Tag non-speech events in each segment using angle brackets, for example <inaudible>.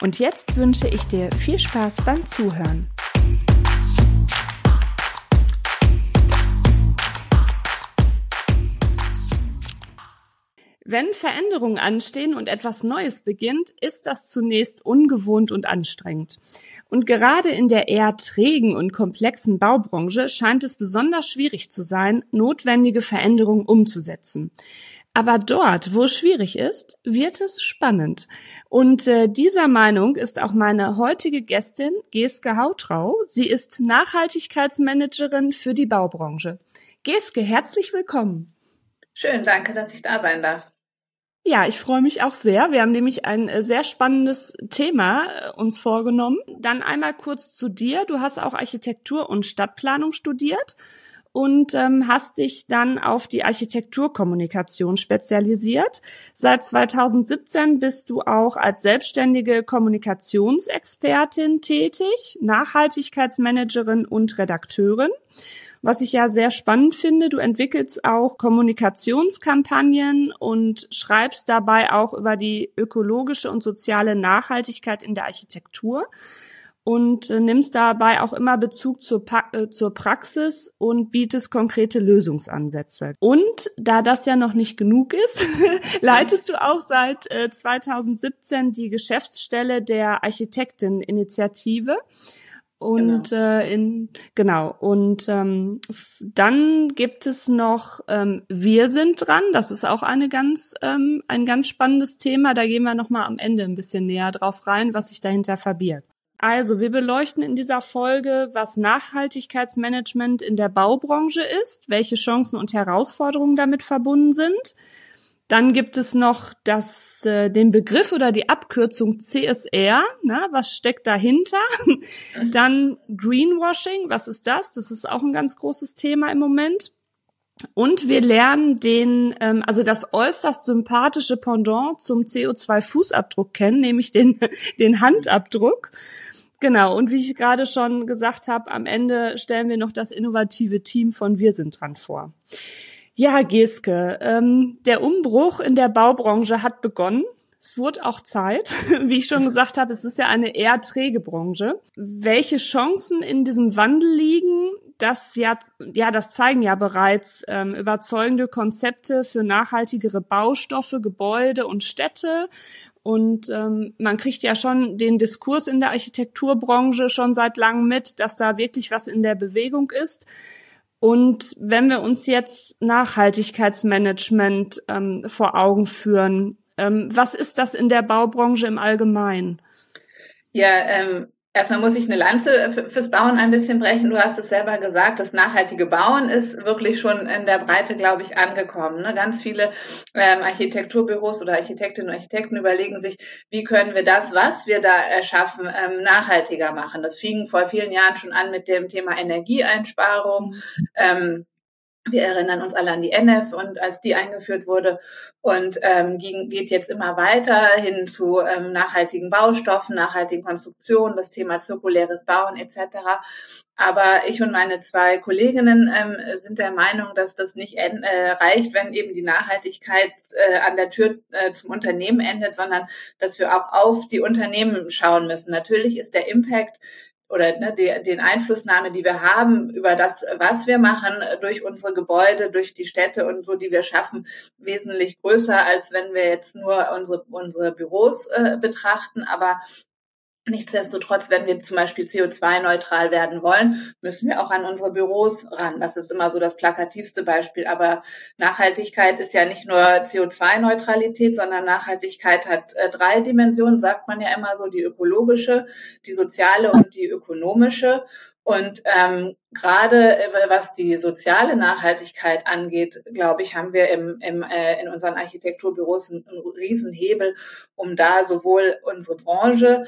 Und jetzt wünsche ich dir viel Spaß beim Zuhören. Wenn Veränderungen anstehen und etwas Neues beginnt, ist das zunächst ungewohnt und anstrengend. Und gerade in der eher trägen und komplexen Baubranche scheint es besonders schwierig zu sein, notwendige Veränderungen umzusetzen. Aber dort, wo es schwierig ist, wird es spannend. Und äh, dieser Meinung ist auch meine heutige Gästin Geske Hautrau. Sie ist Nachhaltigkeitsmanagerin für die Baubranche. Geske, herzlich willkommen. Schön, danke, dass ich da sein darf. Ja, ich freue mich auch sehr. Wir haben nämlich ein äh, sehr spannendes Thema äh, uns vorgenommen. Dann einmal kurz zu dir. Du hast auch Architektur und Stadtplanung studiert und ähm, hast dich dann auf die Architekturkommunikation spezialisiert. Seit 2017 bist du auch als selbstständige Kommunikationsexpertin tätig, Nachhaltigkeitsmanagerin und Redakteurin was ich ja sehr spannend finde. Du entwickelst auch Kommunikationskampagnen und schreibst dabei auch über die ökologische und soziale Nachhaltigkeit in der Architektur und äh, nimmst dabei auch immer Bezug zur, pa äh, zur Praxis und bietest konkrete Lösungsansätze. Und da das ja noch nicht genug ist, <laughs> leitest du auch seit äh, 2017 die Geschäftsstelle der Architektin-Initiative und genau. Äh, in genau und ähm, dann gibt es noch ähm, wir sind dran. Das ist auch eine ganz ähm, ein ganz spannendes Thema. Da gehen wir noch mal am Ende ein bisschen näher drauf rein, was sich dahinter verbirgt. Also wir beleuchten in dieser Folge, was Nachhaltigkeitsmanagement in der Baubranche ist, welche Chancen und Herausforderungen damit verbunden sind dann gibt es noch das, äh, den Begriff oder die Abkürzung CSR. Na, was steckt dahinter? <laughs> Dann Greenwashing. Was ist das? Das ist auch ein ganz großes Thema im Moment. Und wir lernen den, ähm, also das äußerst sympathische Pendant zum CO2-Fußabdruck kennen, nämlich den, <laughs> den Handabdruck. Genau, und wie ich gerade schon gesagt habe, am Ende stellen wir noch das innovative Team von Wir sind dran vor. Ja, Geske, ähm, der Umbruch in der Baubranche hat begonnen. Es wurde auch Zeit. <laughs> Wie ich schon gesagt habe, es ist ja eine eher träge Branche. Welche Chancen in diesem Wandel liegen, das ja, ja, das zeigen ja bereits ähm, überzeugende Konzepte für nachhaltigere Baustoffe, Gebäude und Städte. Und ähm, man kriegt ja schon den Diskurs in der Architekturbranche schon seit langem mit, dass da wirklich was in der Bewegung ist. Und wenn wir uns jetzt Nachhaltigkeitsmanagement ähm, vor Augen führen, ähm, was ist das in der Baubranche im Allgemeinen? Ja, ähm, Erstmal muss ich eine Lanze fürs Bauen ein bisschen brechen. Du hast es selber gesagt, das nachhaltige Bauen ist wirklich schon in der Breite, glaube ich, angekommen. Ne? Ganz viele ähm, Architekturbüros oder Architektinnen und Architekten überlegen sich, wie können wir das, was wir da erschaffen, ähm, nachhaltiger machen. Das fing vor vielen Jahren schon an mit dem Thema Energieeinsparung. Ähm, wir erinnern uns alle an die NF und als die eingeführt wurde und ähm, ging, geht jetzt immer weiter hin zu ähm, nachhaltigen Baustoffen, nachhaltigen Konstruktionen, das Thema zirkuläres Bauen etc. Aber ich und meine zwei Kolleginnen ähm, sind der Meinung, dass das nicht äh, reicht, wenn eben die Nachhaltigkeit äh, an der Tür äh, zum Unternehmen endet, sondern dass wir auch auf die Unternehmen schauen müssen. Natürlich ist der Impact oder ne, die, den Einflussnahme, die wir haben über das, was wir machen, durch unsere Gebäude, durch die Städte und so, die wir schaffen, wesentlich größer, als wenn wir jetzt nur unsere, unsere Büros äh, betrachten. Aber Nichtsdestotrotz, wenn wir zum Beispiel CO2-neutral werden wollen, müssen wir auch an unsere Büros ran. Das ist immer so das plakativste Beispiel. Aber Nachhaltigkeit ist ja nicht nur CO2-Neutralität, sondern Nachhaltigkeit hat äh, drei Dimensionen, sagt man ja immer so, die ökologische, die soziale und die ökonomische. Und ähm, gerade äh, was die soziale Nachhaltigkeit angeht, glaube ich, haben wir im, im, äh, in unseren Architekturbüros einen, einen Riesenhebel, um da sowohl unsere Branche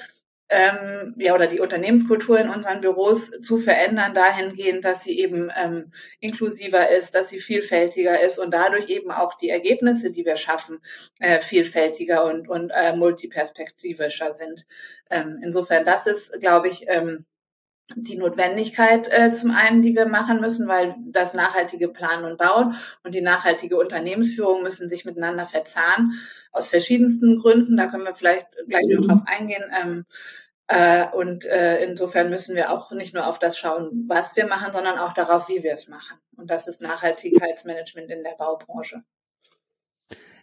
ähm, ja, oder die Unternehmenskultur in unseren Büros zu verändern, dahingehend, dass sie eben ähm, inklusiver ist, dass sie vielfältiger ist und dadurch eben auch die Ergebnisse, die wir schaffen, äh, vielfältiger und, und äh, multiperspektivischer sind. Ähm, insofern, das ist, glaube ich, ähm, die Notwendigkeit äh, zum einen, die wir machen müssen, weil das nachhaltige Planen und Bauen und die nachhaltige Unternehmensführung müssen sich miteinander verzahnen, aus verschiedensten Gründen. Da können wir vielleicht gleich noch drauf eingehen. Ähm, äh, und äh, insofern müssen wir auch nicht nur auf das schauen, was wir machen, sondern auch darauf, wie wir es machen. Und das ist Nachhaltigkeitsmanagement in der Baubranche.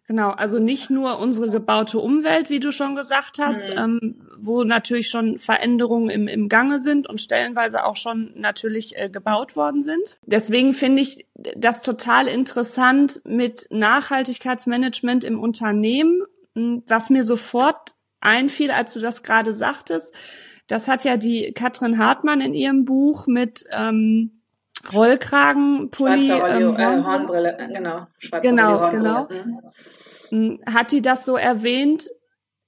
Genau, also nicht nur unsere gebaute Umwelt, wie du schon gesagt hast, mhm. ähm, wo natürlich schon Veränderungen im, im Gange sind und stellenweise auch schon natürlich äh, gebaut worden sind. Deswegen finde ich das total interessant mit Nachhaltigkeitsmanagement im Unternehmen, hm, was mir sofort einfiel, als du das gerade sagtest. Das hat ja die Katrin Hartmann in ihrem Buch mit ähm, Rollkragenpulli. ähm, äh, Hornbrille, genau. Schwarze genau, genau. Mhm. Hm, hat die das so erwähnt,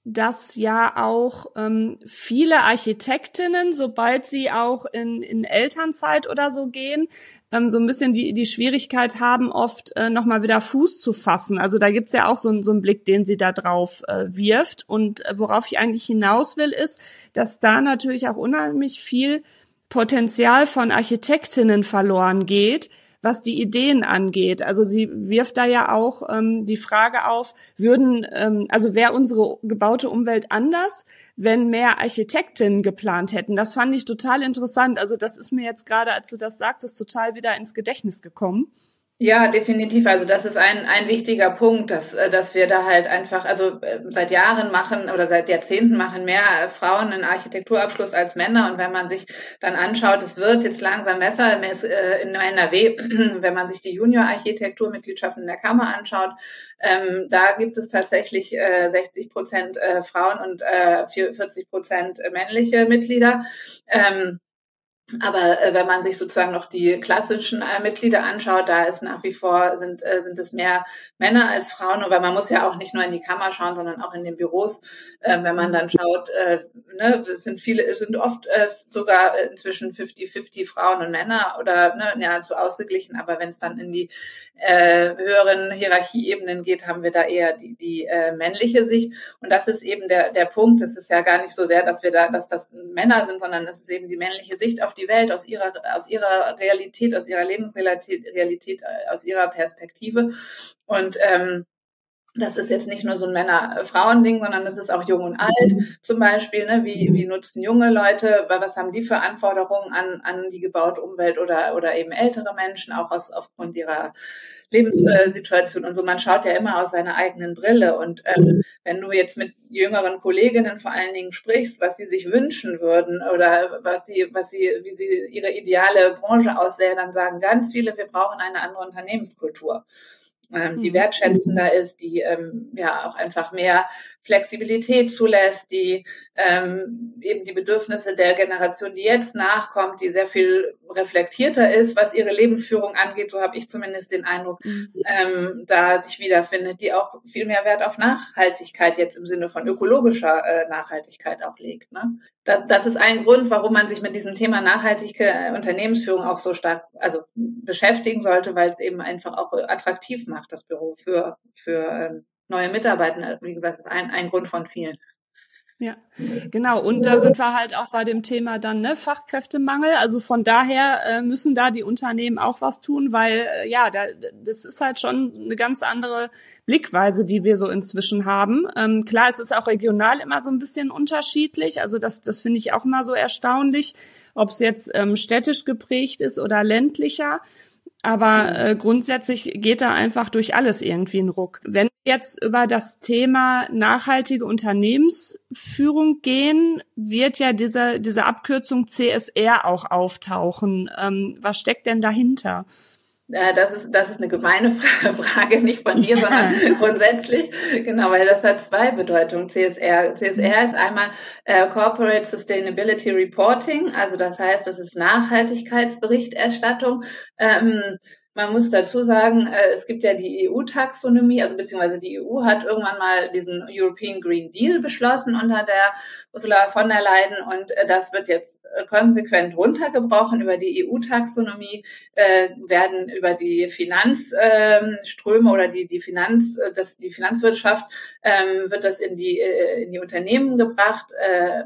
dass ja auch ähm, viele Architektinnen, sobald sie auch in, in Elternzeit oder so gehen, ähm, so ein bisschen die, die Schwierigkeit haben, oft äh, nochmal wieder Fuß zu fassen. Also da gibt's ja auch so, so einen Blick, den sie da drauf äh, wirft. Und äh, worauf ich eigentlich hinaus will, ist, dass da natürlich auch unheimlich viel Potenzial von Architektinnen verloren geht, was die Ideen angeht. Also sie wirft da ja auch ähm, die Frage auf, würden, ähm, also wäre unsere gebaute Umwelt anders, wenn mehr Architektinnen geplant hätten. Das fand ich total interessant. Also das ist mir jetzt gerade, als du das sagtest, total wieder ins Gedächtnis gekommen. Ja, definitiv. Also das ist ein, ein wichtiger Punkt, dass, äh, dass wir da halt einfach, also äh, seit Jahren machen oder seit Jahrzehnten machen mehr Frauen einen Architekturabschluss als Männer. Und wenn man sich dann anschaut, es wird jetzt langsam besser äh, in NRW, <clears throat> wenn man sich die Junior-Architekturmitgliedschaften in der Kammer anschaut, ähm, da gibt es tatsächlich äh, 60 Prozent äh, Frauen und äh, 40 Prozent männliche Mitglieder. Ähm, aber äh, wenn man sich sozusagen noch die klassischen äh, Mitglieder anschaut, da ist nach wie vor sind äh, sind es mehr Männer als Frauen, aber man muss ja auch nicht nur in die Kammer schauen, sondern auch in den Büros. Äh, wenn man dann schaut, äh, ne, es sind viele, es sind oft äh, sogar inzwischen 50-50 Frauen und Männer oder ne, ja so ausgeglichen. Aber wenn es dann in die äh, höheren Hierarchieebenen geht, haben wir da eher die, die äh, männliche Sicht. Und das ist eben der der Punkt. Es ist ja gar nicht so sehr, dass wir da, dass das Männer sind, sondern es ist eben die männliche Sicht auf die die Welt aus ihrer, aus ihrer Realität, aus ihrer Lebensrealität, Realität, äh, aus ihrer Perspektive. Und ähm, das ist jetzt nicht nur so ein Männer-Frauen-Ding, sondern das ist auch jung und alt zum Beispiel. Ne? Wie, wie nutzen junge Leute, was haben die für Anforderungen an, an die gebaute Umwelt oder, oder eben ältere Menschen, auch aus, aufgrund ihrer Lebenssituation und so. Man schaut ja immer aus seiner eigenen Brille. Und ähm, wenn du jetzt mit jüngeren Kolleginnen vor allen Dingen sprichst, was sie sich wünschen würden oder was sie, was sie, wie sie ihre ideale Branche aussähe, dann sagen ganz viele, wir brauchen eine andere Unternehmenskultur ähm, die mhm. wertschätzender ist, die ähm, ja auch einfach mehr Flexibilität zulässt, die ähm, eben die Bedürfnisse der Generation, die jetzt nachkommt, die sehr viel reflektierter ist, was ihre Lebensführung angeht, so habe ich zumindest den Eindruck, mhm. ähm, da sich wiederfindet, die auch viel mehr Wert auf Nachhaltigkeit jetzt im Sinne von ökologischer äh, Nachhaltigkeit auch legt. Ne? Das, das ist ein Grund, warum man sich mit diesem Thema nachhaltige äh, Unternehmensführung auch so stark also beschäftigen sollte, weil es eben einfach auch attraktiv macht, das Büro für, für ähm, neue Mitarbeiter. Wie gesagt, ist ein, ein Grund von vielen. Ja, genau. Und da sind wir halt auch bei dem Thema dann ne, Fachkräftemangel. Also von daher äh, müssen da die Unternehmen auch was tun, weil äh, ja, da, das ist halt schon eine ganz andere Blickweise, die wir so inzwischen haben. Ähm, klar, es ist auch regional immer so ein bisschen unterschiedlich. Also das, das finde ich auch immer so erstaunlich, ob es jetzt ähm, städtisch geprägt ist oder ländlicher. Aber mhm. äh, grundsätzlich geht da einfach durch alles irgendwie ein Ruck. Wenn wir jetzt über das Thema nachhaltige Unternehmensführung gehen, wird ja diese, diese Abkürzung CSR auch auftauchen. Ähm, was steckt denn dahinter? Ja, das ist, das ist eine gemeine <laughs> Frage, nicht von mir, sondern grundsätzlich. Genau, weil das hat zwei Bedeutungen. CSR. CSR ist einmal äh, Corporate Sustainability Reporting, also das heißt, das ist Nachhaltigkeitsberichterstattung. Ähm, man muss dazu sagen, äh, es gibt ja die EU-Taxonomie, also beziehungsweise die EU hat irgendwann mal diesen European Green Deal beschlossen unter der Ursula von der Leyen und äh, das wird jetzt äh, konsequent runtergebrochen über die EU-Taxonomie, werden über die Finanzströme oder die, die Finanz, das, die Finanzwirtschaft ähm, wird das in die, in die Unternehmen gebracht.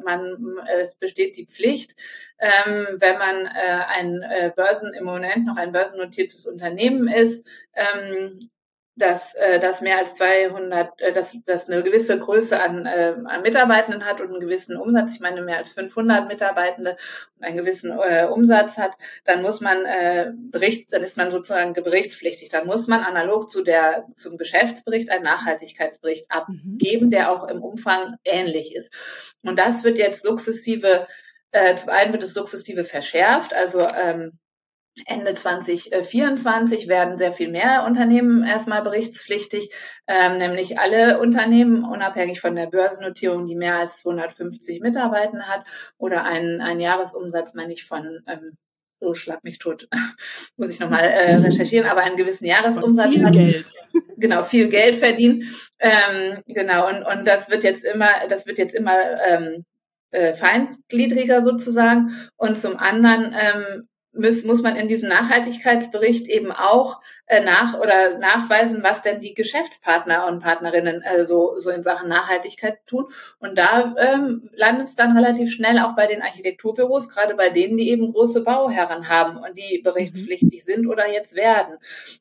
Man, es besteht die Pflicht, ähm, wenn man ein Börsen, im Moment noch ein börsennotiertes Unternehmen ist, ähm, dass äh, das mehr als 200, äh, dass das eine gewisse Größe an, äh, an Mitarbeitenden hat und einen gewissen Umsatz, ich meine mehr als 500 Mitarbeitende und einen gewissen äh, Umsatz hat, dann muss man äh, Bericht, dann ist man sozusagen berichtspflichtig. Dann muss man analog zu der zum Geschäftsbericht einen Nachhaltigkeitsbericht abgeben, mhm. der auch im Umfang ähnlich ist. Und das wird jetzt sukzessive äh, zum einen wird es sukzessive verschärft, also ähm, Ende 2024 werden sehr viel mehr Unternehmen erstmal berichtspflichtig, ähm, nämlich alle Unternehmen, unabhängig von der Börsennotierung, die mehr als 250 Mitarbeiter hat oder einen, einen Jahresumsatz, meine ich, von ähm, so schlag mich tot, <laughs> muss ich nochmal äh, recherchieren, aber einen gewissen Jahresumsatz viel hat. Geld. <laughs> Genau, viel Geld verdient. Ähm, genau, und, und das wird jetzt immer, das wird jetzt immer ähm, äh, feingliedriger sozusagen. Und zum anderen ähm, muss, muss man in diesem Nachhaltigkeitsbericht eben auch äh, nach oder nachweisen, was denn die Geschäftspartner und Partnerinnen äh, so, so in Sachen Nachhaltigkeit tun. Und da ähm, landet es dann relativ schnell auch bei den Architekturbüros, gerade bei denen, die eben große Bauherren haben und die berichtspflichtig mhm. sind oder jetzt werden.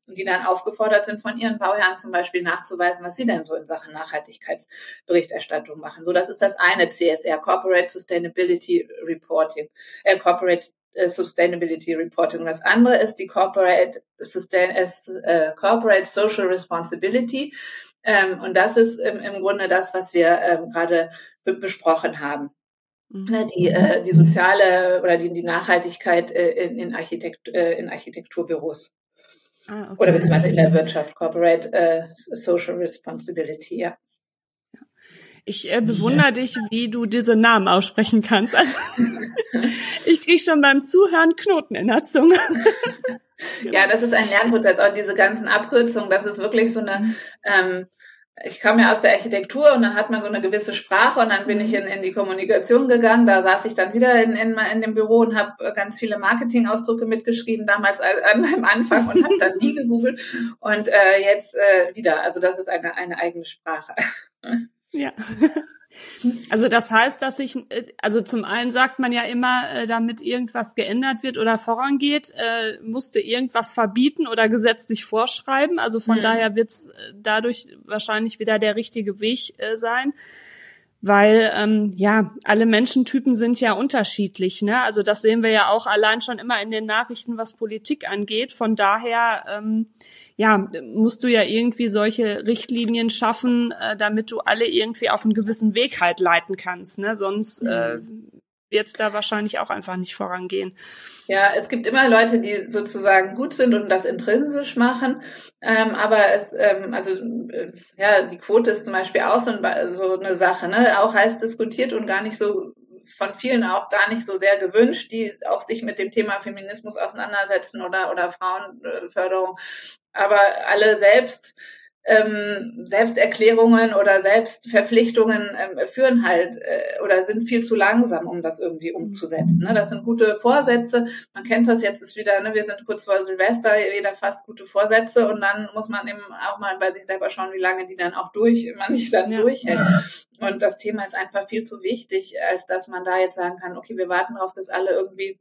Und die dann aufgefordert sind, von ihren Bauherren zum Beispiel nachzuweisen, was sie denn so in Sachen Nachhaltigkeitsberichterstattung machen. So, das ist das eine CSR, Corporate Sustainability Reporting, äh, Corporate Sustainability Reporting. Das andere ist die Corporate, Sustain, äh, Corporate Social Responsibility. Ähm, und das ist im, im Grunde das, was wir ähm, gerade besprochen haben. Mhm. Ne, die, äh, die soziale oder die, die Nachhaltigkeit äh, in, in, Architekt, äh, in Architekturbüros. Ah, okay. Oder beziehungsweise in der Wirtschaft, Corporate äh, Social Responsibility, ja. Ich äh, bewundere ja. dich, wie du diese Namen aussprechen kannst. Also, <laughs> ich krieg schon beim Zuhören Knoten in der Zunge. <laughs> Ja, das ist ein Lernprozess. Auch diese ganzen Abkürzungen, das ist wirklich so eine, ähm, ich kam ja aus der Architektur und dann hat man so eine gewisse Sprache und dann bin ich in, in die Kommunikation gegangen. Da saß ich dann wieder in, in, in dem Büro und habe ganz viele Marketingausdrücke mitgeschrieben, damals an meinem Anfang und habe dann die gegoogelt und äh, jetzt äh, wieder. Also das ist eine, eine eigene Sprache. <laughs> Ja. <laughs> Also das heißt, dass ich, äh, also zum einen sagt man ja immer, äh, damit irgendwas geändert wird oder vorangeht, äh, musste irgendwas verbieten oder gesetzlich vorschreiben. Also von mhm. daher wird es dadurch wahrscheinlich wieder der richtige Weg sein weil ähm, ja alle Menschentypen sind ja unterschiedlich. Ne? Also das sehen wir ja auch allein schon immer in den Nachrichten, was Politik angeht. Von daher ähm, ja musst du ja irgendwie solche Richtlinien schaffen, äh, damit du alle irgendwie auf einen gewissen Weg halt leiten kannst. Ne? Sonst äh, mhm wird es da wahrscheinlich auch einfach nicht vorangehen. Ja, es gibt immer Leute, die sozusagen gut sind und das intrinsisch machen, ähm, aber es, ähm, also äh, ja, die Quote ist zum Beispiel auch so, ein, so eine Sache, ne? auch heiß diskutiert und gar nicht so von vielen auch gar nicht so sehr gewünscht, die auch sich mit dem Thema Feminismus auseinandersetzen oder oder Frauenförderung, aber alle selbst ähm, Selbsterklärungen oder Selbstverpflichtungen ähm, führen halt äh, oder sind viel zu langsam, um das irgendwie umzusetzen. Ne? Das sind gute Vorsätze. Man kennt das jetzt ist wieder, ne? wir sind kurz vor Silvester, jeder fast gute Vorsätze und dann muss man eben auch mal bei sich selber schauen, wie lange die dann auch durch, <laughs> man sich dann ja. durchhält. Und das Thema ist einfach viel zu wichtig, als dass man da jetzt sagen kann, okay, wir warten darauf, bis alle irgendwie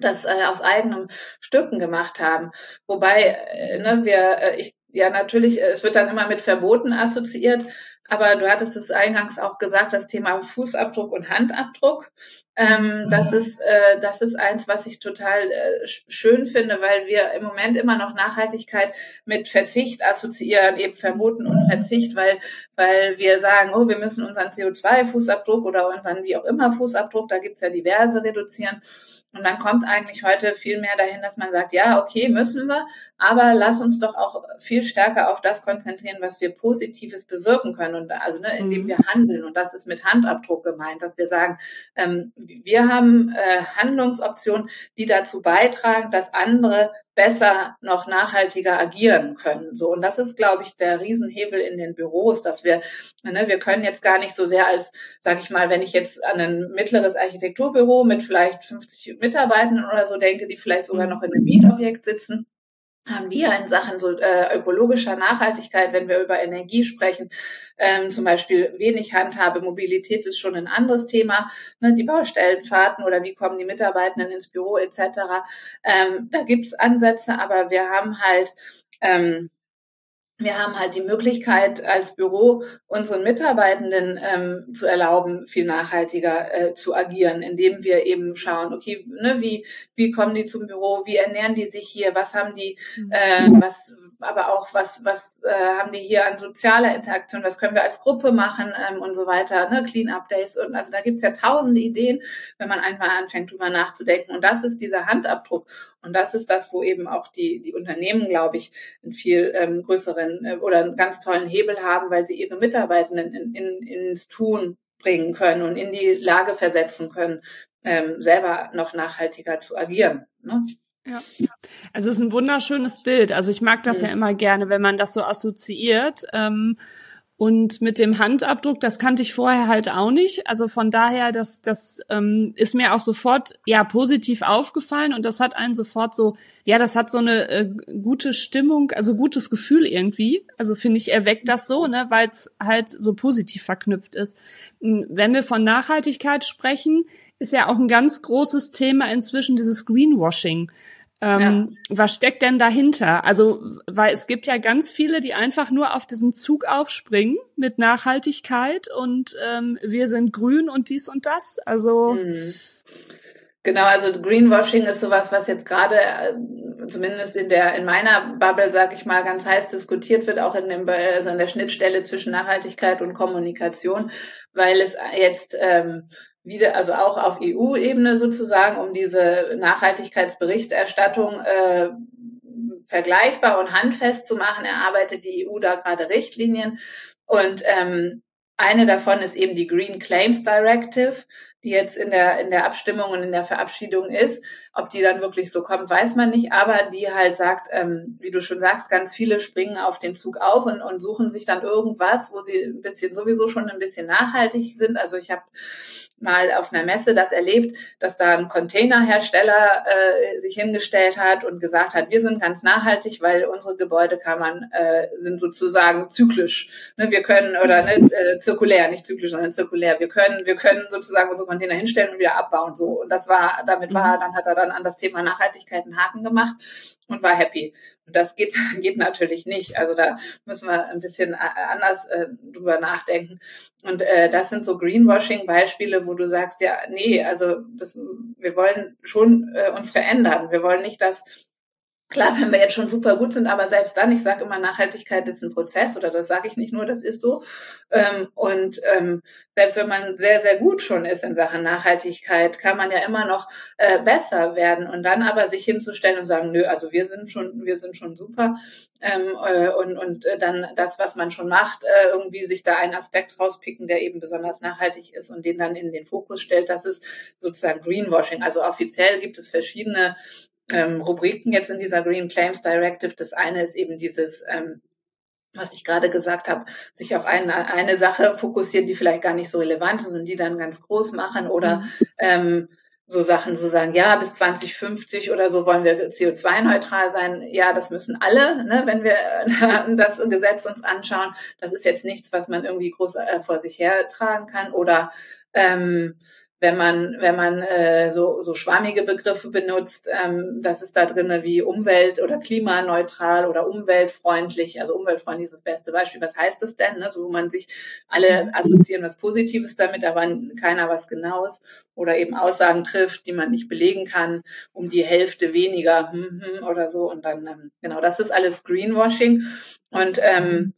das äh, aus eigenem Stücken gemacht haben. Wobei, äh, ne, wir, äh, ich ja, natürlich, äh, es wird dann immer mit Verboten assoziiert, aber du hattest es eingangs auch gesagt, das Thema Fußabdruck und Handabdruck. Ähm, das mhm. ist äh, das ist eins, was ich total äh, schön finde, weil wir im Moment immer noch Nachhaltigkeit mit Verzicht assoziieren, eben Verboten und Verzicht, weil weil wir sagen, oh, wir müssen unseren CO2-Fußabdruck oder unseren wie auch immer Fußabdruck, da gibt's ja diverse reduzieren. Und man kommt eigentlich heute viel mehr dahin, dass man sagt, ja, okay, müssen wir, Aber lass uns doch auch viel stärker auf das konzentrieren, was wir Positives bewirken können und also ne, indem mhm. wir handeln. Und das ist mit Handabdruck gemeint, dass wir sagen, ähm, wir haben äh, Handlungsoptionen, die dazu beitragen, dass andere besser noch nachhaltiger agieren können. So und das ist, glaube ich, der Riesenhebel in den Büros, dass wir, ne, wir können jetzt gar nicht so sehr als, sage ich mal, wenn ich jetzt an ein mittleres Architekturbüro mit vielleicht 50 Mitarbeitenden oder so denke, die vielleicht sogar noch in einem Mietobjekt sitzen, haben wir in Sachen so äh, ökologischer Nachhaltigkeit, wenn wir über Energie sprechen, ähm, zum Beispiel wenig Handhabe, Mobilität ist schon ein anderes Thema, ne, die Baustellenfahrten oder wie kommen die Mitarbeitenden ins Büro etc. Ähm, da gibt's Ansätze, aber wir haben halt ähm, wir haben halt die Möglichkeit als Büro unseren Mitarbeitenden ähm, zu erlauben, viel nachhaltiger äh, zu agieren, indem wir eben schauen, okay, ne, wie wie kommen die zum Büro, wie ernähren die sich hier, was haben die, mhm. äh, was aber auch was was äh, haben die hier an sozialer Interaktion, was können wir als Gruppe machen ähm, und so weiter, ne, Clean Up Days und also da gibt's ja tausende Ideen, wenn man einfach anfängt drüber nachzudenken und das ist dieser Handabdruck und das ist das, wo eben auch die, die Unternehmen, glaube ich, einen viel ähm, größeren äh, oder einen ganz tollen Hebel haben, weil sie ihre Mitarbeitenden in, in, ins Tun bringen können und in die Lage versetzen können, ähm, selber noch nachhaltiger zu agieren. Ne? Ja, also es ist ein wunderschönes Bild. Also ich mag das mhm. ja immer gerne, wenn man das so assoziiert. Ähm, und mit dem Handabdruck, das kannte ich vorher halt auch nicht. Also von daher, das, das ähm, ist mir auch sofort ja positiv aufgefallen und das hat einen sofort so, ja, das hat so eine äh, gute Stimmung, also gutes Gefühl irgendwie. Also finde ich, erweckt das so, ne, weil es halt so positiv verknüpft ist. Hm, wenn wir von Nachhaltigkeit sprechen, ist ja auch ein ganz großes Thema inzwischen dieses Greenwashing. Ähm, ja. Was steckt denn dahinter? Also, weil es gibt ja ganz viele, die einfach nur auf diesen Zug aufspringen mit Nachhaltigkeit und ähm, wir sind grün und dies und das. Also mhm. Genau, also Greenwashing ist sowas, was jetzt gerade äh, zumindest in der in meiner Bubble, sag ich mal, ganz heiß diskutiert wird, auch in dem also in der Schnittstelle zwischen Nachhaltigkeit und Kommunikation, weil es jetzt ähm, wieder, also auch auf EU-Ebene sozusagen, um diese Nachhaltigkeitsberichterstattung äh, vergleichbar und handfest zu machen, erarbeitet die EU da gerade Richtlinien. Und ähm, eine davon ist eben die Green Claims Directive, die jetzt in der, in der Abstimmung und in der Verabschiedung ist. Ob die dann wirklich so kommt, weiß man nicht, aber die halt sagt, ähm, wie du schon sagst, ganz viele springen auf den Zug auf und, und suchen sich dann irgendwas, wo sie ein bisschen sowieso schon ein bisschen nachhaltig sind. Also ich habe mal auf einer Messe das erlebt, dass da ein Containerhersteller äh, sich hingestellt hat und gesagt hat, wir sind ganz nachhaltig, weil unsere Gebäudekammern äh, sind sozusagen zyklisch. Ne, wir können oder ne, <laughs> äh, zirkulär, nicht zyklisch, sondern zirkulär. Wir können, wir können sozusagen unsere Container hinstellen und wieder abbauen. So und das war, damit war, mhm. dann hat er dann an das Thema Nachhaltigkeit einen Haken gemacht und war happy. Und das geht, <laughs> geht natürlich nicht. Also da müssen wir ein bisschen anders äh, drüber nachdenken. Und äh, das sind so Greenwashing-Beispiele, wo du sagst, ja, nee, also das, wir wollen schon äh, uns verändern. Wir wollen nicht, dass Klar, wenn wir jetzt schon super gut sind, aber selbst dann, ich sage immer, Nachhaltigkeit ist ein Prozess oder das sage ich nicht nur, das ist so. Ähm, und ähm, selbst wenn man sehr, sehr gut schon ist in Sachen Nachhaltigkeit, kann man ja immer noch äh, besser werden und dann aber sich hinzustellen und sagen, nö, also wir sind schon, wir sind schon super ähm, äh, und, und äh, dann das, was man schon macht, irgendwie sich da einen Aspekt rauspicken, der eben besonders nachhaltig ist und den dann in den Fokus stellt, das ist sozusagen Greenwashing. Also offiziell gibt es verschiedene ähm, Rubriken jetzt in dieser Green Claims Directive. Das eine ist eben dieses ähm, was ich gerade gesagt habe, sich auf eine, eine Sache fokussieren, die vielleicht gar nicht so relevant ist und die dann ganz groß machen oder mhm. ähm, so Sachen zu sagen, ja, bis 2050 oder so wollen wir CO2-neutral sein. Ja, das müssen alle, ne, wenn wir <laughs> das Gesetz uns anschauen. Das ist jetzt nichts, was man irgendwie groß äh, vor sich hertragen kann. Oder ähm, wenn man, wenn man äh, so, so schwammige Begriffe benutzt, ähm, das ist da drinne wie Umwelt- oder klimaneutral oder umweltfreundlich. Also umweltfreundlich ist das beste Beispiel. Was heißt das denn? Ne? So, wo man sich alle assoziieren was Positives damit, aber keiner was Genaues. Oder eben Aussagen trifft, die man nicht belegen kann, um die Hälfte weniger hm, hm, oder so. Und dann, ähm, genau, das ist alles Greenwashing. Und ähm.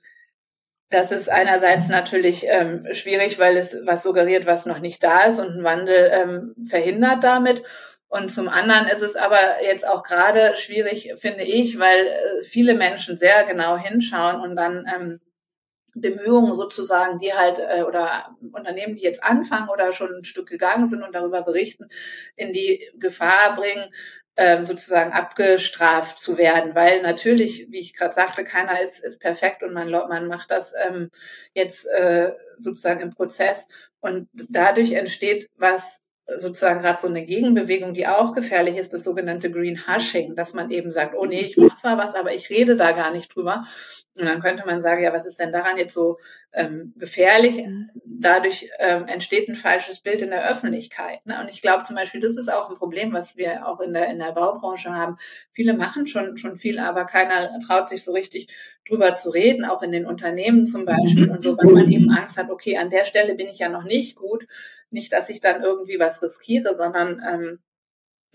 Das ist einerseits natürlich ähm, schwierig, weil es was suggeriert, was noch nicht da ist und ein Wandel ähm, verhindert damit. Und zum anderen ist es aber jetzt auch gerade schwierig, finde ich, weil äh, viele Menschen sehr genau hinschauen und dann ähm, Bemühungen sozusagen, die halt äh, oder Unternehmen, die jetzt anfangen oder schon ein Stück gegangen sind und darüber berichten, in die Gefahr bringen, ähm, sozusagen abgestraft zu werden, weil natürlich, wie ich gerade sagte, keiner ist, ist perfekt und man, man macht das ähm, jetzt äh, sozusagen im Prozess und dadurch entsteht was sozusagen gerade so eine Gegenbewegung, die auch gefährlich ist, das sogenannte Green Hushing, dass man eben sagt, oh nee, ich mache zwar was, aber ich rede da gar nicht drüber. Und dann könnte man sagen, ja, was ist denn daran jetzt so ähm, gefährlich? Dadurch ähm, entsteht ein falsches Bild in der Öffentlichkeit. Ne? Und ich glaube zum Beispiel, das ist auch ein Problem, was wir auch in der, in der Baubranche haben. Viele machen schon, schon viel, aber keiner traut sich so richtig drüber zu reden, auch in den Unternehmen zum Beispiel und so, weil man eben Angst hat, okay, an der Stelle bin ich ja noch nicht gut. Nicht, dass ich dann irgendwie was riskiere, sondern ähm, äh,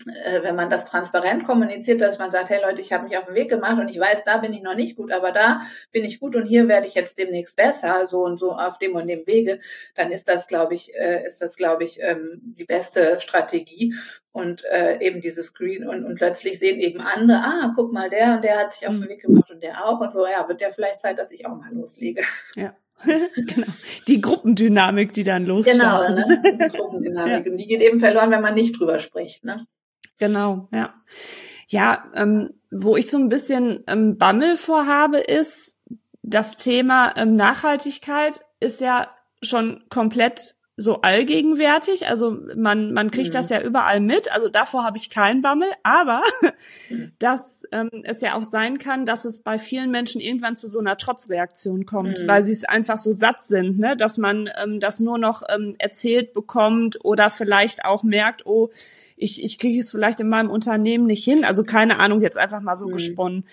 wenn man das transparent kommuniziert, dass man sagt, hey Leute, ich habe mich auf den Weg gemacht und ich weiß, da bin ich noch nicht gut, aber da bin ich gut und hier werde ich jetzt demnächst besser, so und so auf dem und dem Wege, dann ist das, glaube ich, äh, ist das, glaube ich, ähm, die beste Strategie und äh, eben dieses Screen und, und plötzlich sehen eben andere, ah, guck mal, der und der hat sich auf den Weg gemacht und der auch und so, ja, wird ja vielleicht Zeit, dass ich auch mal loslege. Ja. <laughs> genau. Die Gruppendynamik, die dann losgeht. Genau, ne? die Gruppendynamik. <laughs> Ja. Und die geht eben verloren, wenn man nicht drüber spricht. Ne? Genau, ja. Ja, ähm, wo ich so ein bisschen ähm, Bammel vorhabe, ist, das Thema ähm, Nachhaltigkeit ist ja schon komplett so allgegenwärtig. Also man, man kriegt mhm. das ja überall mit. Also davor habe ich keinen Bammel. Aber mhm. <laughs> dass ähm, es ja auch sein kann, dass es bei vielen Menschen irgendwann zu so einer Trotzreaktion kommt, mhm. weil sie es einfach so satt sind, ne? dass man ähm, das nur noch ähm, erzählt bekommt oder vielleicht auch merkt, oh, ich, ich kriege es vielleicht in meinem Unternehmen nicht hin. Also keine Ahnung, jetzt einfach mal so mhm. gesponnen.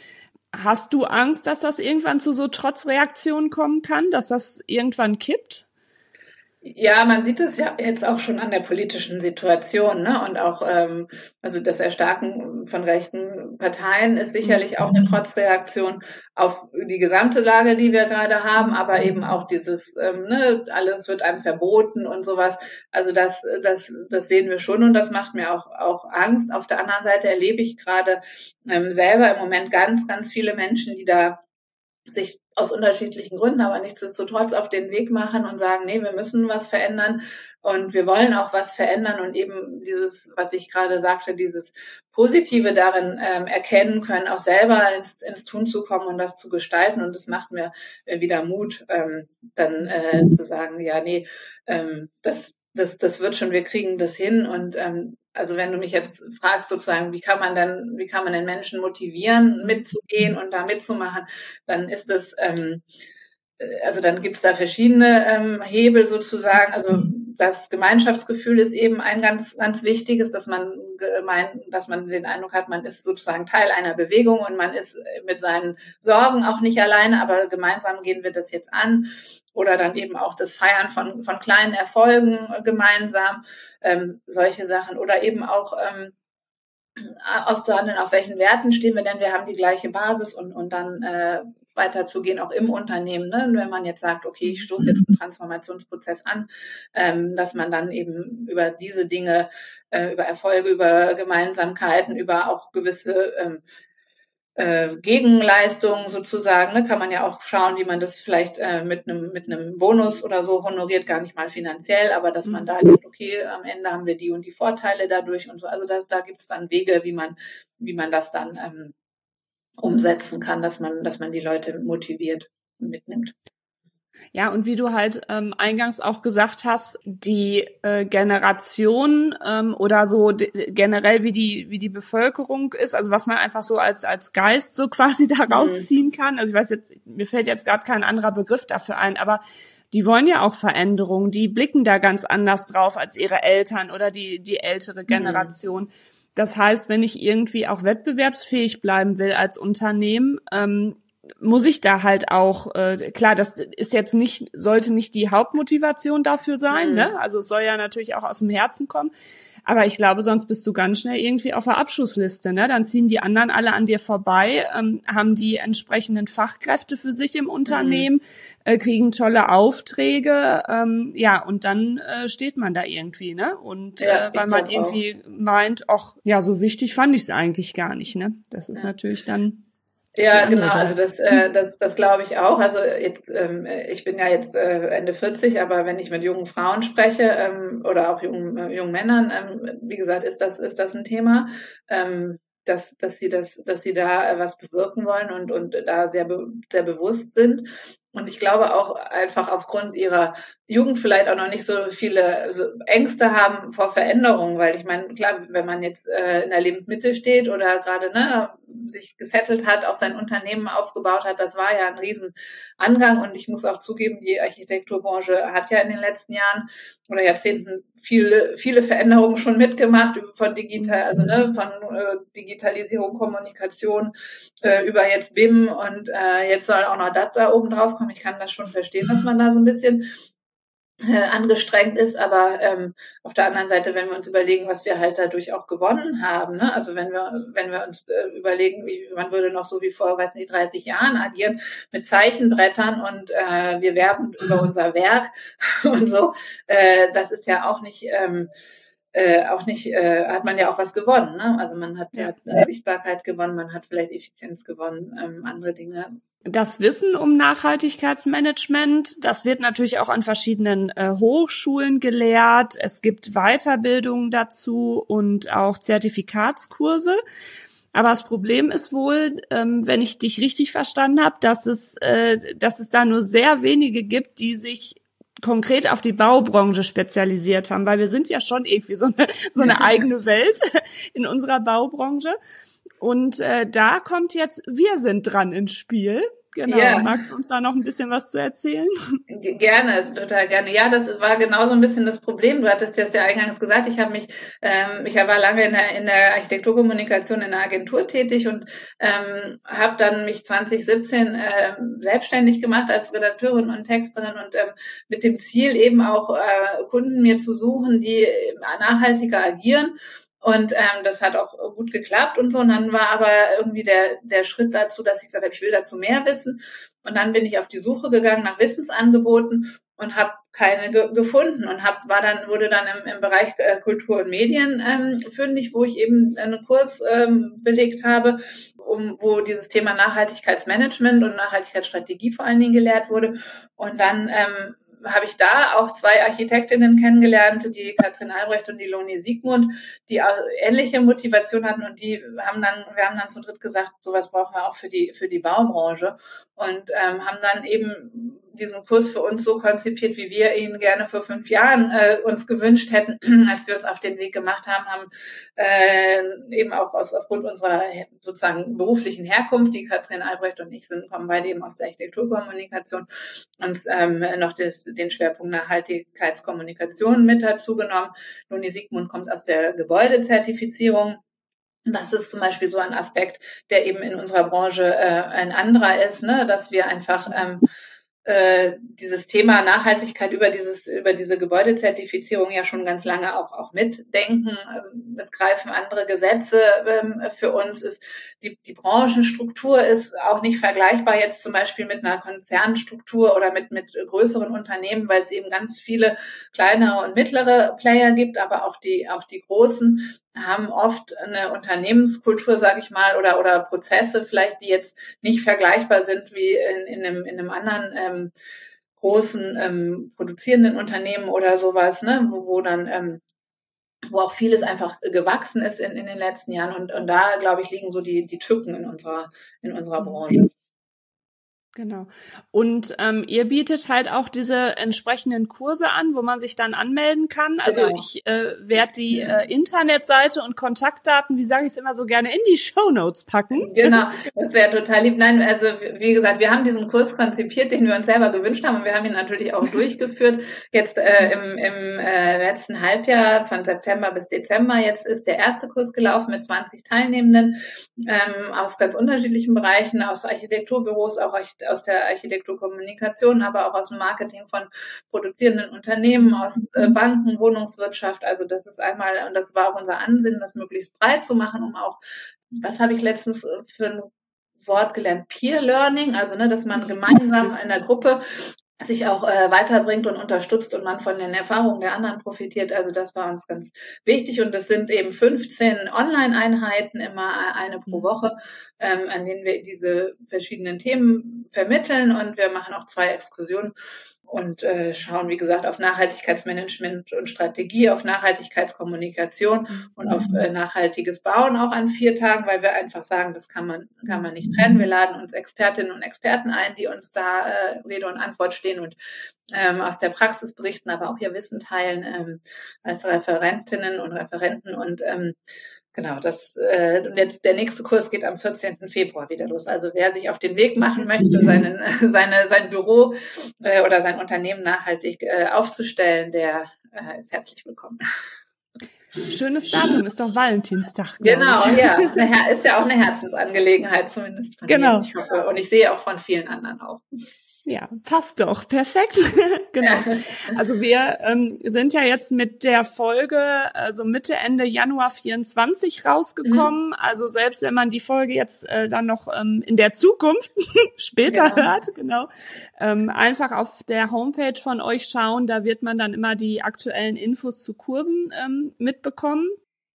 Hast du Angst, dass das irgendwann zu so Trotzreaktionen kommen kann, dass das irgendwann kippt? Ja, man sieht es ja jetzt auch schon an der politischen Situation, ne? Und auch ähm, also das Erstarken von rechten Parteien ist sicherlich auch eine Trotzreaktion auf die gesamte Lage, die wir gerade haben, aber eben auch dieses, ähm, ne, alles wird einem verboten und sowas. Also das, das, das sehen wir schon und das macht mir auch auch Angst. Auf der anderen Seite erlebe ich gerade ähm, selber im Moment ganz, ganz viele Menschen, die da sich aus unterschiedlichen Gründen, aber nichtsdestotrotz auf den Weg machen und sagen, nee, wir müssen was verändern und wir wollen auch was verändern und eben dieses, was ich gerade sagte, dieses Positive darin ähm, erkennen können, auch selber ins, ins Tun zu kommen und das zu gestalten. Und das macht mir wieder Mut, ähm, dann äh, zu sagen, ja, nee, ähm, das, das, das wird schon, wir kriegen das hin und ähm, also wenn du mich jetzt fragst sozusagen, wie kann man denn, wie kann man den Menschen motivieren, mitzugehen und da mitzumachen, dann ist es, ähm, äh, also dann gibt's da verschiedene ähm, Hebel sozusagen. Also das Gemeinschaftsgefühl ist eben ein ganz, ganz wichtiges, dass man gemein, dass man den Eindruck hat, man ist sozusagen Teil einer Bewegung und man ist mit seinen Sorgen auch nicht alleine, aber gemeinsam gehen wir das jetzt an. Oder dann eben auch das Feiern von, von kleinen Erfolgen gemeinsam, ähm, solche Sachen. Oder eben auch ähm, auszuhandeln, auf welchen Werten stehen wir denn, wir haben die gleiche Basis und, und dann äh, weiterzugehen, auch im Unternehmen. Ne? Wenn man jetzt sagt, okay, ich stoße jetzt einen Transformationsprozess an, ähm, dass man dann eben über diese Dinge, äh, über Erfolge, über Gemeinsamkeiten, über auch gewisse ähm, äh, Gegenleistung sozusagen, ne, kann man ja auch schauen, wie man das vielleicht äh, mit einem mit einem Bonus oder so honoriert, gar nicht mal finanziell, aber dass man mhm. da denkt, okay, am Ende haben wir die und die Vorteile dadurch und so. Also das, da gibt es dann Wege, wie man wie man das dann ähm, umsetzen kann, dass man dass man die Leute motiviert mitnimmt. Ja, und wie du halt ähm, eingangs auch gesagt hast, die äh, Generation ähm, oder so generell wie die wie die Bevölkerung ist, also was man einfach so als als Geist so <laughs> quasi da mhm. rausziehen kann. Also ich weiß jetzt, mir fällt jetzt gerade kein anderer Begriff dafür ein, aber die wollen ja auch Veränderungen, die blicken da ganz anders drauf als ihre Eltern oder die die ältere mhm. Generation. Mhm. Das heißt, wenn ich irgendwie auch wettbewerbsfähig bleiben will als Unternehmen, ähm, muss ich da halt auch, äh, klar, das ist jetzt nicht, sollte nicht die Hauptmotivation dafür sein, mhm. ne? Also es soll ja natürlich auch aus dem Herzen kommen. Aber ich glaube, sonst bist du ganz schnell irgendwie auf der Abschussliste, ne? Dann ziehen die anderen alle an dir vorbei, ähm, haben die entsprechenden Fachkräfte für sich im Unternehmen, mhm. äh, kriegen tolle Aufträge, ähm, ja, und dann äh, steht man da irgendwie, ne? Und ja, äh, weil man irgendwie auch. meint, ach, ja, so wichtig fand ich es eigentlich gar nicht, ne? Das ist ja. natürlich dann ja, genau. Also das, äh, das, das glaube ich auch. Also jetzt, ähm, ich bin ja jetzt äh, Ende 40, aber wenn ich mit jungen Frauen spreche ähm, oder auch jungen, äh, jungen Männern, ähm, wie gesagt, ist das, ist das ein Thema. Ähm, dass, dass sie das, dass sie da äh, was bewirken wollen und, und da sehr, be sehr bewusst sind. Und ich glaube auch einfach aufgrund ihrer Jugend vielleicht auch noch nicht so viele Ängste haben vor Veränderungen, weil ich meine, klar, wenn man jetzt äh, in der Lebensmitte steht oder gerade ne, sich gesettelt hat, auch sein Unternehmen aufgebaut hat, das war ja ein Riesenangang. Und ich muss auch zugeben, die Architekturbranche hat ja in den letzten Jahren oder Jahrzehnten viele, viele Veränderungen schon mitgemacht von digital, also ne, von äh, Digitalisierung, Kommunikation äh, über jetzt BIM und jetzt soll auch noch das da oben drauf kommen. Ich kann das schon verstehen, dass man da so ein bisschen äh, angestrengt ist, aber ähm, auf der anderen Seite, wenn wir uns überlegen, was wir halt dadurch auch gewonnen haben, ne? also wenn wir wenn wir uns äh, überlegen, wie man würde noch so wie vor, weiß nicht, 30 Jahren agieren mit Zeichenbrettern und äh, wir werben über unser Werk <laughs> und so, äh, das ist ja auch nicht ähm, äh, auch nicht, äh, hat man ja auch was gewonnen. Ne? Also man hat, ja. hat Sichtbarkeit gewonnen, man hat vielleicht Effizienz gewonnen, ähm, andere Dinge. Das Wissen um Nachhaltigkeitsmanagement, das wird natürlich auch an verschiedenen äh, Hochschulen gelehrt. Es gibt Weiterbildungen dazu und auch Zertifikatskurse. Aber das Problem ist wohl, ähm, wenn ich dich richtig verstanden habe, dass es, äh, dass es da nur sehr wenige gibt, die sich konkret auf die Baubranche spezialisiert haben, weil wir sind ja schon irgendwie so eine, so eine <laughs> eigene Welt in unserer Baubranche. Und äh, da kommt jetzt, wir sind dran ins Spiel. Genau. Yeah. Magst du uns da noch ein bisschen was zu erzählen? Gerne, total gerne. Ja, das war genau so ein bisschen das Problem. Du hattest jetzt ja eingangs gesagt, ich habe mich, ähm, ich war lange in der, in der Architekturkommunikation in der Agentur tätig und ähm, habe dann mich 2017 ähm, selbstständig gemacht als Redakteurin und Texterin und ähm, mit dem Ziel eben auch äh, Kunden mir zu suchen, die nachhaltiger agieren und ähm, das hat auch gut geklappt und so. Und dann war aber irgendwie der, der Schritt dazu, dass ich gesagt habe, ich will dazu mehr wissen. Und dann bin ich auf die Suche gegangen nach Wissensangeboten und habe keine ge gefunden und hab, war dann wurde dann im, im Bereich äh, Kultur und Medien ähm, fündig, wo ich eben einen Kurs ähm, belegt habe, um, wo dieses Thema Nachhaltigkeitsmanagement und Nachhaltigkeitsstrategie vor allen Dingen gelehrt wurde. Und dann ähm, habe ich da auch zwei Architektinnen kennengelernt, die Katrin Albrecht und die Loni Siegmund, die auch ähnliche Motivation hatten und die haben dann, wir haben dann zu dritt gesagt, sowas brauchen wir auch für die, für die Baubranche und ähm, haben dann eben diesen Kurs für uns so konzipiert, wie wir ihn gerne vor fünf Jahren äh, uns gewünscht hätten, <clears throat> als wir uns auf den Weg gemacht haben, haben äh, eben auch aus, aufgrund unserer sozusagen beruflichen Herkunft, die Katrin Albrecht und ich sind, kommen beide eben aus der Architekturkommunikation, uns ähm, noch des, den Schwerpunkt Nachhaltigkeitskommunikation mit dazu genommen. Loni Siegmund kommt aus der Gebäudezertifizierung das ist zum Beispiel so ein Aspekt, der eben in unserer Branche äh, ein anderer ist, ne? dass wir einfach ähm, äh, dieses Thema Nachhaltigkeit über dieses über diese Gebäudezertifizierung ja schon ganz lange auch auch mitdenken. Ähm, es greifen andere Gesetze ähm, für uns. Ist die die Branchenstruktur ist auch nicht vergleichbar jetzt zum Beispiel mit einer Konzernstruktur oder mit mit größeren Unternehmen, weil es eben ganz viele kleinere und mittlere Player gibt, aber auch die auch die großen haben oft eine Unternehmenskultur, sage ich mal, oder, oder Prozesse vielleicht, die jetzt nicht vergleichbar sind wie in, in, einem, in einem anderen ähm, großen ähm, produzierenden Unternehmen oder sowas, ne, wo, wo dann ähm, wo auch vieles einfach gewachsen ist in, in den letzten Jahren und, und da glaube ich liegen so die die Tücken in unserer in unserer Branche. Genau. Und ähm, ihr bietet halt auch diese entsprechenden Kurse an, wo man sich dann anmelden kann. Also genau. ich äh, werde die äh, Internetseite und Kontaktdaten, wie sage ich es immer so gerne, in die Show Notes packen. Genau, <laughs> das wäre total lieb. Nein, also wie gesagt, wir haben diesen Kurs konzipiert, den wir uns selber gewünscht haben und wir haben ihn natürlich auch <laughs> durchgeführt. Jetzt äh, im, im äh, letzten Halbjahr von September bis Dezember. Jetzt ist der erste Kurs gelaufen mit 20 Teilnehmenden ähm, aus ganz unterschiedlichen Bereichen, aus Architekturbüros, auch aus der Architekturkommunikation, aber auch aus dem Marketing von produzierenden Unternehmen, aus äh, Banken, Wohnungswirtschaft. Also das ist einmal, und das war auch unser Ansinnen, das möglichst breit zu machen, um auch, was habe ich letztens äh, für ein Wort gelernt, Peer Learning, also ne, dass man gemeinsam <laughs> in der Gruppe sich auch äh, weiterbringt und unterstützt und man von den Erfahrungen der anderen profitiert. Also das war uns ganz wichtig. Und es sind eben 15 Online-Einheiten, immer eine pro Woche, ähm, an denen wir diese verschiedenen Themen vermitteln. Und wir machen auch zwei Exkursionen und äh, schauen, wie gesagt, auf Nachhaltigkeitsmanagement und Strategie, auf Nachhaltigkeitskommunikation und auf äh, nachhaltiges Bauen auch an vier Tagen, weil wir einfach sagen, das kann man, kann man nicht trennen. Wir laden uns Expertinnen und Experten ein, die uns da äh, Rede und Antwort stehen und ähm, aus der Praxis berichten, aber auch ihr Wissen teilen ähm, als Referentinnen und Referenten und ähm, Genau, das äh, und jetzt der nächste Kurs geht am 14. Februar wieder los. Also wer sich auf den Weg machen möchte, seinen, <laughs> seine, sein Büro äh, oder sein Unternehmen nachhaltig äh, aufzustellen, der äh, ist herzlich willkommen. Schönes Datum, ist doch Valentinstag. Genau, ich. ja. <laughs> Ist ja auch eine Herzensangelegenheit, zumindest von genau. mir. Ich hoffe, und ich sehe auch von vielen anderen auch. Ja, passt doch. Perfekt. <laughs> genau. <laughs> Also wir ähm, sind ja jetzt mit der Folge also Mitte, Ende Januar 24 rausgekommen. Mhm. Also selbst wenn man die Folge jetzt äh, dann noch ähm, in der Zukunft <laughs> später genau. hört, genau, ähm, einfach auf der Homepage von euch schauen. Da wird man dann immer die aktuellen Infos zu Kursen ähm, mitbekommen.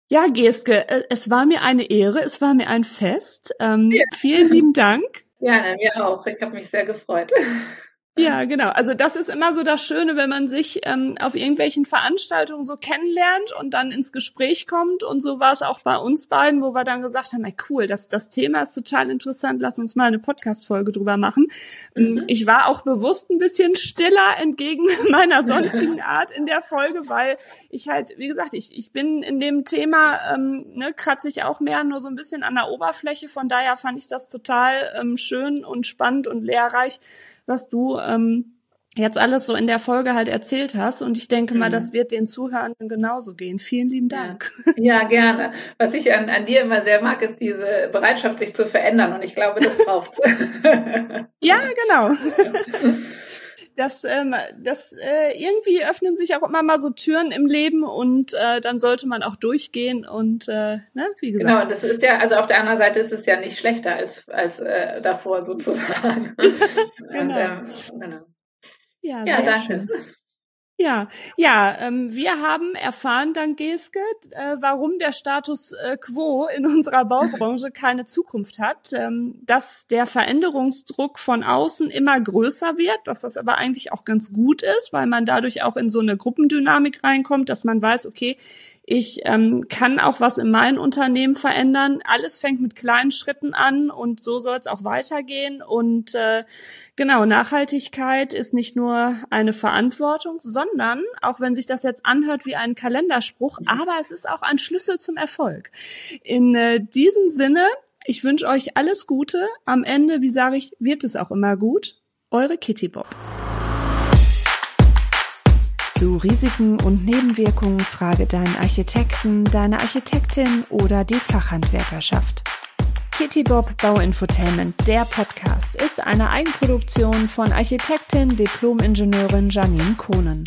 Ja, Geske, äh, es war mir eine Ehre, es war mir ein Fest. Ähm, ja. Vielen lieben Dank. Ja, mir auch. Ich habe mich sehr gefreut. Ja, genau. Also das ist immer so das Schöne, wenn man sich ähm, auf irgendwelchen Veranstaltungen so kennenlernt und dann ins Gespräch kommt. Und so war es auch bei uns beiden, wo wir dann gesagt haben, ey, cool, das, das Thema ist total interessant, lass uns mal eine Podcast-Folge drüber machen. Ähm, mhm. Ich war auch bewusst ein bisschen stiller entgegen <laughs> meiner <laughs> sonstigen Art in der Folge, weil ich halt, wie gesagt, ich, ich bin in dem Thema, ähm, ne, kratze ich auch mehr nur so ein bisschen an der Oberfläche. Von daher fand ich das total ähm, schön und spannend und lehrreich was du ähm, jetzt alles so in der Folge halt erzählt hast. Und ich denke mal, das mhm. wird den Zuhörern genauso gehen. Vielen lieben Dank. Ja, ja gerne. Was ich an, an dir immer sehr mag, ist diese Bereitschaft, sich zu verändern. Und ich glaube, das braucht <laughs> Ja, genau. <laughs> das, ähm, das äh, irgendwie öffnen sich auch immer mal so Türen im Leben und äh, dann sollte man auch durchgehen und äh, ne, wie gesagt. Genau, das ist ja, also auf der anderen Seite ist es ja nicht schlechter als als äh, davor sozusagen. <laughs> genau. Und, ähm, genau. Ja, ja danke. Schön. Ja, ja, ähm, wir haben erfahren, dank Geske, äh, warum der Status äh, quo in unserer Baubranche <laughs> keine Zukunft hat, ähm, dass der Veränderungsdruck von außen immer größer wird, dass das aber eigentlich auch ganz gut ist, weil man dadurch auch in so eine Gruppendynamik reinkommt, dass man weiß, okay, ich ähm, kann auch was in meinem Unternehmen verändern. Alles fängt mit kleinen Schritten an und so soll es auch weitergehen. Und äh, genau, Nachhaltigkeit ist nicht nur eine Verantwortung, sondern, auch wenn sich das jetzt anhört wie ein Kalenderspruch, aber es ist auch ein Schlüssel zum Erfolg. In äh, diesem Sinne, ich wünsche euch alles Gute. Am Ende, wie sage ich, wird es auch immer gut. Eure Kitty Bob. Zu Risiken und Nebenwirkungen frage deinen Architekten, deine Architektin oder die Fachhandwerkerschaft. Kitty Bob Bauinfotainment, der Podcast, ist eine Eigenproduktion von Architektin, Diplomingenieurin Janine Kohnen.